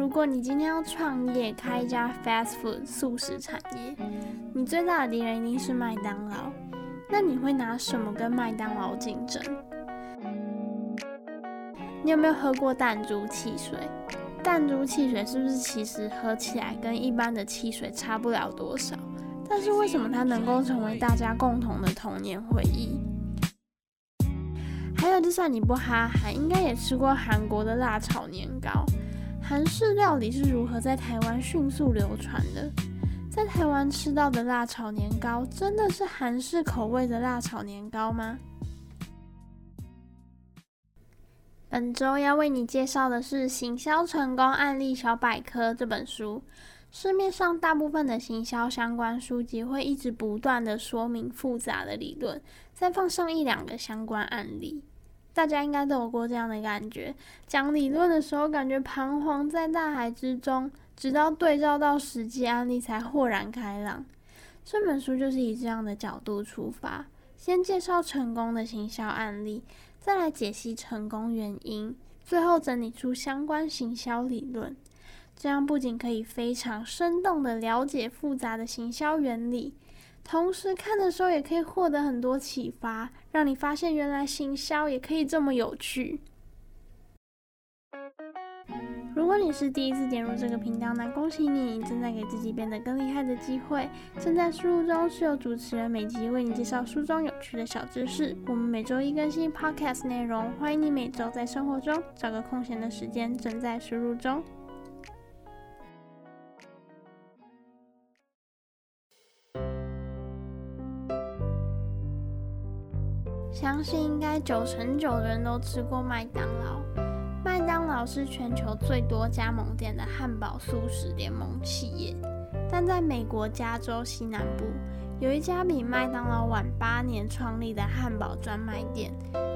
如果你今天要创业，开一家 fast food 素食产业，你最大的敌人一定是麦当劳。那你会拿什么跟麦当劳竞争？你有没有喝过弹珠汽水？弹珠汽水是不是其实喝起来跟一般的汽水差不了多少？但是为什么它能够成为大家共同的童年回忆？还有，就算你不哈韩，应该也吃过韩国的辣炒年糕。韩式料理是如何在台湾迅速流传的？在台湾吃到的辣炒年糕，真的是韩式口味的辣炒年糕吗？本周要为你介绍的是《行销成功案例小百科》这本书。市面上大部分的行销相关书籍会一直不断的说明复杂的理论，再放上一两个相关案例。大家应该都有过这样的感觉：讲理论的时候，感觉彷徨在大海之中，直到对照到实际案例才豁然开朗。这本书就是以这样的角度出发，先介绍成功的行销案例，再来解析成功原因，最后整理出相关行销理论。这样不仅可以非常生动的了解复杂的行销原理，同时看的时候也可以获得很多启发，让你发现原来行销也可以这么有趣。如果你是第一次点入这个频道，那恭喜你，你正在给自己变得更厉害的机会。正在输入中是由主持人每集为你介绍书中有趣的小知识。我们每周一更新 Podcast 内容，欢迎你每周在生活中找个空闲的时间，正在输入中。相信应该九成九的人都吃过麦当劳。麦当劳是全球最多加盟店的汉堡速食联盟企业，但在美国加州西南部有一家比麦当劳晚八年创立的汉堡专卖店，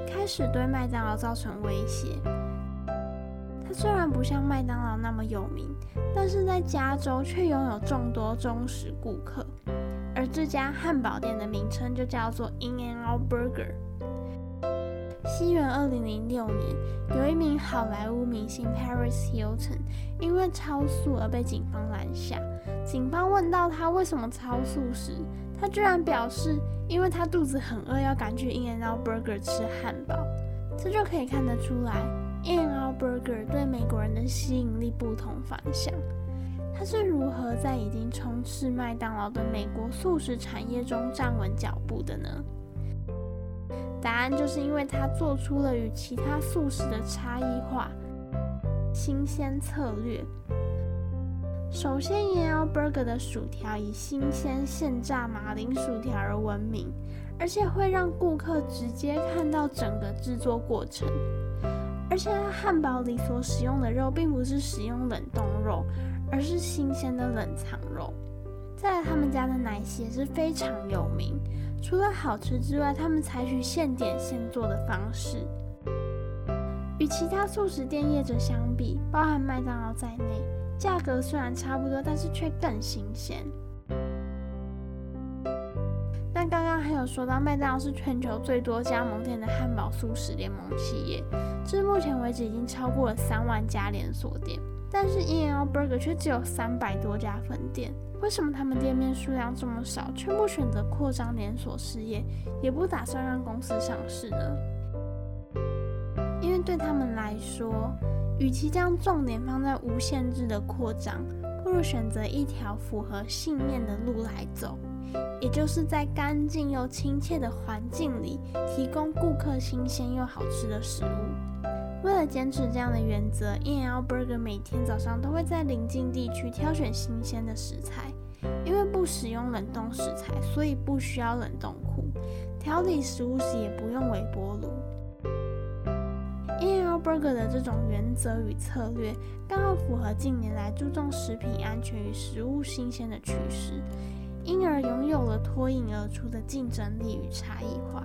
开始对麦当劳造成威胁。它虽然不像麦当劳那么有名，但是在加州却拥有众多忠实顾客，而这家汉堡店的名称就叫做 In-N-Out Burger。西元二零零六年，有一名好莱坞明星 Paris Hilton 因为超速而被警方拦下。警方问到他为什么超速时，他居然表示，因为他肚子很饿，要赶去 In-N-Out Burger 吃汉堡。这就可以看得出来，In-N-Out Burger 对美国人的吸引力不同凡响。他是如何在已经充斥麦当劳的美国素食产业中站稳脚步的呢？就是因为他做出了与其他素食的差异化新鲜策略。首先，In-N-Out Burger 的薯条以新鲜现炸马铃薯条而闻名，而且会让顾客直接看到整个制作过程。而且，汉堡里所使用的肉并不是使用冷冻肉，而是新鲜的冷藏肉。再来，他们家的奶昔也是非常有名。除了好吃之外，他们采取现点现做的方式，与其他素食店业者相比，包含麦当劳在内，价格虽然差不多，但是却更新鲜。说到，麦当劳是全球最多加盟店的汉堡速食联盟企业，至目前为止已经超过了三万家连锁店。但是 In-N-Out Burger 却只有三百多家分店，为什么他们店面数量这么少，却不选择扩张连锁事业，也不打算让公司上市呢？因为对他们来说，与其将重点放在无限制的扩张，不如选择一条符合信念的路来走，也就是在干净又亲切的环境里，提供顾客新鲜又好吃的食物。为了坚持这样的原则，In L Burger 每天早上都会在邻近地区挑选新鲜的食材，因为不使用冷冻食材，所以不需要冷冻库。调理食物时也不用微波炉。In L Burger 的这种原则与策略，刚好符合近年来注重食品安全与食物新鲜的趋势，因而拥有了脱颖而出的竞争力与差异化。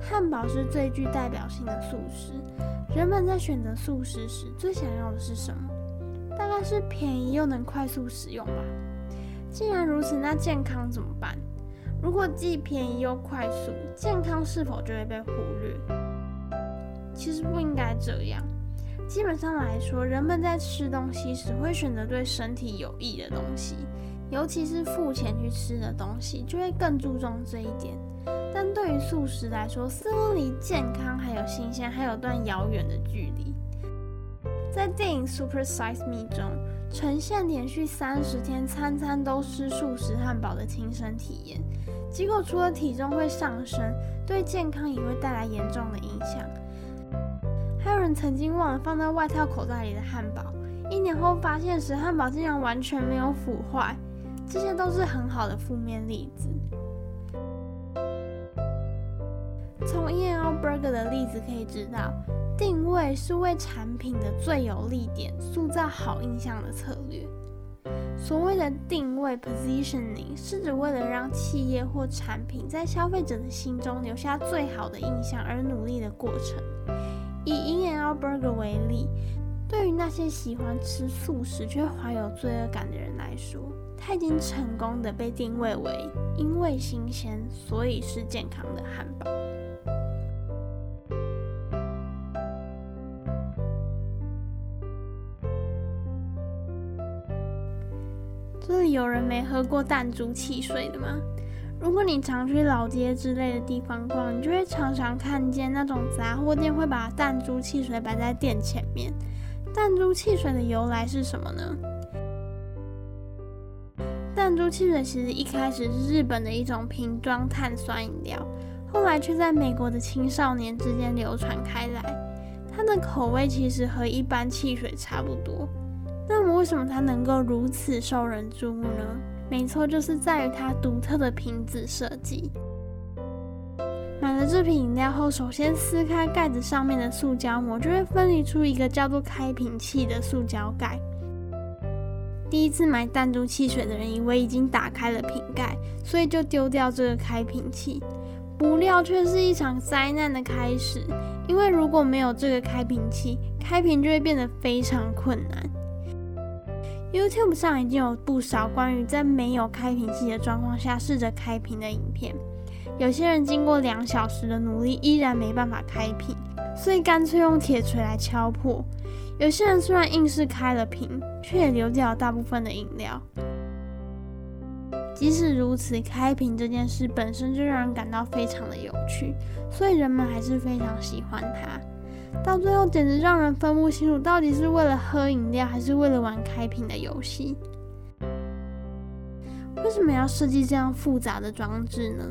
汉堡是最具代表性的素食，人们在选择素食时最想要的是什么？大概是便宜又能快速使用吧。既然如此，那健康怎么办？如果既便宜又快速，健康是否就会被忽略？其实不应该这样。基本上来说，人们在吃东西时会选择对身体有益的东西，尤其是付钱去吃的东西，就会更注重这一点。但对于素食来说，似乎离健康还有新鲜还有段遥远的距离。在电影《Super Size Me》中，呈现连续三十天餐餐都吃素食汉堡的亲身体验，结果除了体重会上升，对健康也会带来严重的影响。还有人曾经忘了放在外套口袋里的汉堡，一年后发现时，汉堡竟然完全没有腐坏。这些都是很好的负面例子。从 INL Burger 的例子可以知道，定位是为产品的最有利点塑造好印象的策略。所谓的定位 （positioning） 是指为了让企业或产品在消费者的心中留下最好的印象而努力的过程。以 INL Burger 为例，对于那些喜欢吃素食却怀有罪恶感的人来说，它已经成功的被定位为因为新鲜，所以是健康的汉堡。这里有人没喝过弹珠汽水的吗？如果你常去老街之类的地方逛，你就会常常看见那种杂货店会把弹珠汽水摆在店前面。弹珠汽水的由来是什么呢？弹珠汽水其实一开始是日本的一种瓶装碳酸饮料，后来却在美国的青少年之间流传开来。它的口味其实和一般汽水差不多。那么为什么它能够如此受人注目呢？没错，就是在于它独特的瓶子设计。买了这瓶饮料后，首先撕开盖子上面的塑胶膜，就会分离出一个叫做开瓶器的塑胶盖。第一次买弹珠汽水的人以为已经打开了瓶盖，所以就丢掉这个开瓶器，不料却是一场灾难的开始。因为如果没有这个开瓶器，开瓶就会变得非常困难。YouTube 上已经有不少关于在没有开瓶器的状况下试着开瓶的影片。有些人经过两小时的努力，依然没办法开瓶，所以干脆用铁锤来敲破。有些人虽然硬是开了瓶，却也流掉了大部分的饮料。即使如此，开瓶这件事本身就让人感到非常的有趣，所以人们还是非常喜欢它。到最后，简直让人分不清楚，到底是为了喝饮料，还是为了玩开瓶的游戏。为什么要设计这样复杂的装置呢？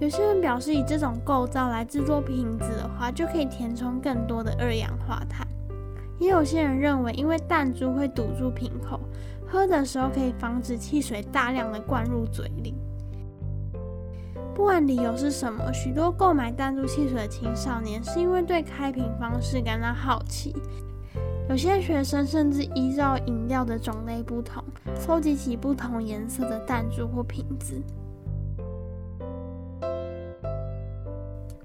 有些人表示，以这种构造来制作瓶子的话，就可以填充更多的二氧化碳。也有些人认为，因为弹珠会堵住瓶口，喝的时候可以防止汽水大量的灌入嘴里。不管理由是什么，许多购买弹珠汽水的青少年是因为对开瓶方式感到好奇。有些学生甚至依照饮料的种类不同，搜集起不同颜色的弹珠或瓶子。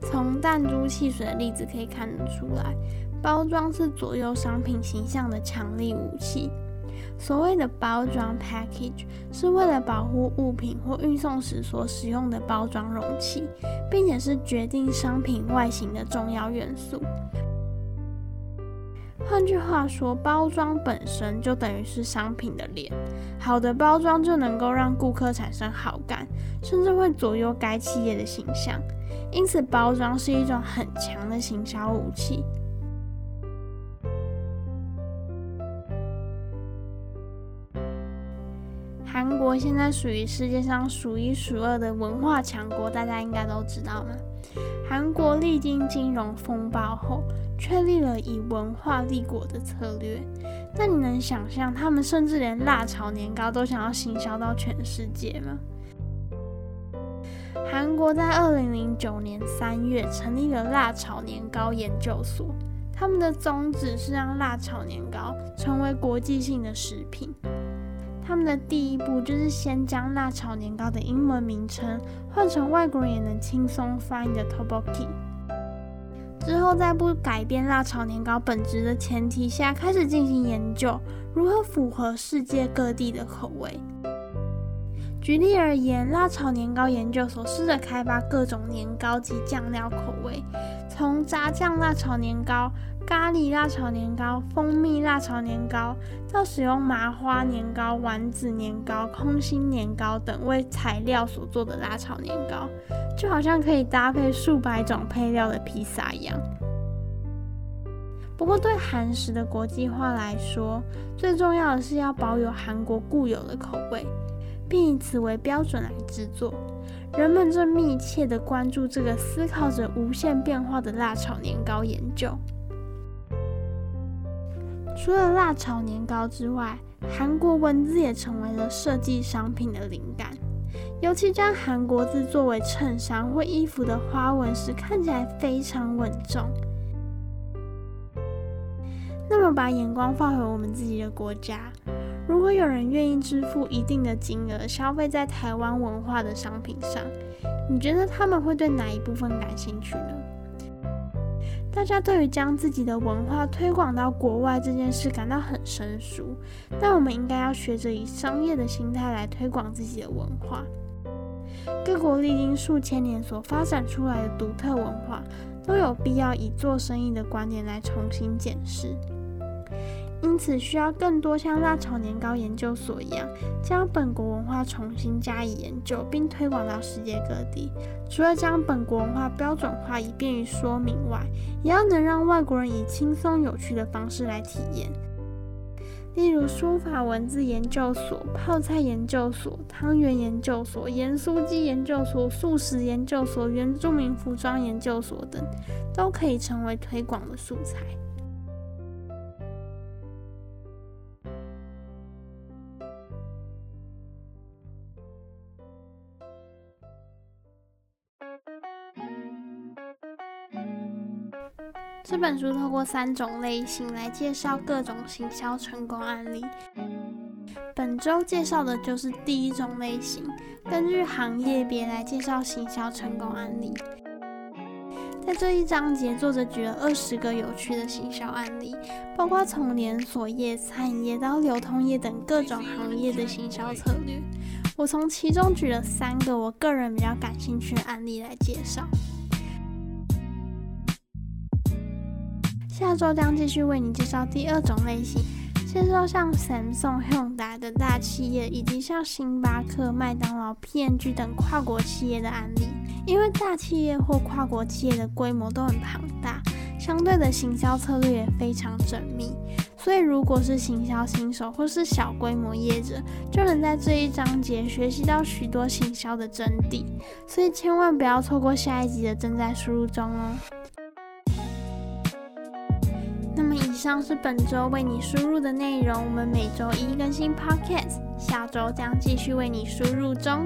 从弹珠汽水的例子可以看得出来，包装是左右商品形象的强力武器。所谓的包装 （package） 是为了保护物品或运送时所使用的包装容器，并且是决定商品外形的重要元素。换句话说，包装本身就等于是商品的脸。好的包装就能够让顾客产生好感，甚至会左右该企业的形象。因此，包装是一种很强的行销武器。现在属于世界上数一数二的文化强国，大家应该都知道吗？韩国历经金融风暴后，确立了以文化立国的策略。那你能想象，他们甚至连辣炒年糕都想要行销到全世界吗？韩国在二零零九年三月成立了辣炒年糕研究所，他们的宗旨是让辣炒年糕成为国际性的食品。他们的第一步就是先将辣炒年糕的英文名称换成外国人也能轻松翻译的 “tobokei”，之后在不改变辣炒年糕本质的前提下，开始进行研究如何符合世界各地的口味。举例而言，辣炒年糕研究所试着开发各种年糕及酱料口味，从炸酱辣炒年糕、咖喱辣炒年糕、蜂蜜辣炒年糕，到使用麻花年糕、丸子年糕、空心年糕等为材料所做的辣炒年糕，就好像可以搭配数百种配料的披萨一样。不过，对韩食的国际化来说，最重要的是要保有韩国固有的口味，并以此为标准来制作。人们正密切地关注这个思考着无限变化的辣炒年糕研究。除了辣炒年糕之外，韩国文字也成为了设计商品的灵感。尤其将韩国字作为衬衫或衣服的花纹时，看起来非常稳重。那么，把眼光放回我们自己的国家。如果有人愿意支付一定的金额消费在台湾文化的商品上，你觉得他们会对哪一部分感兴趣呢？大家对于将自己的文化推广到国外这件事感到很生疏，但我们应该要学着以商业的心态来推广自己的文化。各国历经数千年所发展出来的独特文化，都有必要以做生意的观点来重新检视。因此，需要更多像辣炒年糕研究所一样，将本国文化重新加以研究，并推广到世界各地。除了将本国文化标准化以便于说明外，也要能让外国人以轻松有趣的方式来体验。例如，书法文字研究所、泡菜研究所、汤圆研究所、盐酥鸡研究所、素食研究所、原住民服装研究所等，都可以成为推广的素材。这本书透过三种类型来介绍各种行销成功案例。本周介绍的就是第一种类型，根据行业别来介绍行销成功案例。在这一章节，作者举了二十个有趣的行销案例，包括从连锁业、餐饮业到流通业等各种行业的行销策略。我从其中举了三个我个人比较感兴趣的案例来介绍。下周将继续为你介绍第二种类型，介绍像 Samsung、Hyundai 的大企业，以及像星巴克、麦当劳、P&G 等跨国企业的案例。因为大企业或跨国企业的规模都很庞大，相对的行销策略也非常缜密，所以如果是行销新手或是小规模业者，就能在这一章节学习到许多行销的真谛。所以千万不要错过下一集的正在输入中哦。以上是本周为你输入的内容，我们每周一更新 Podcast，下周将继续为你输入中。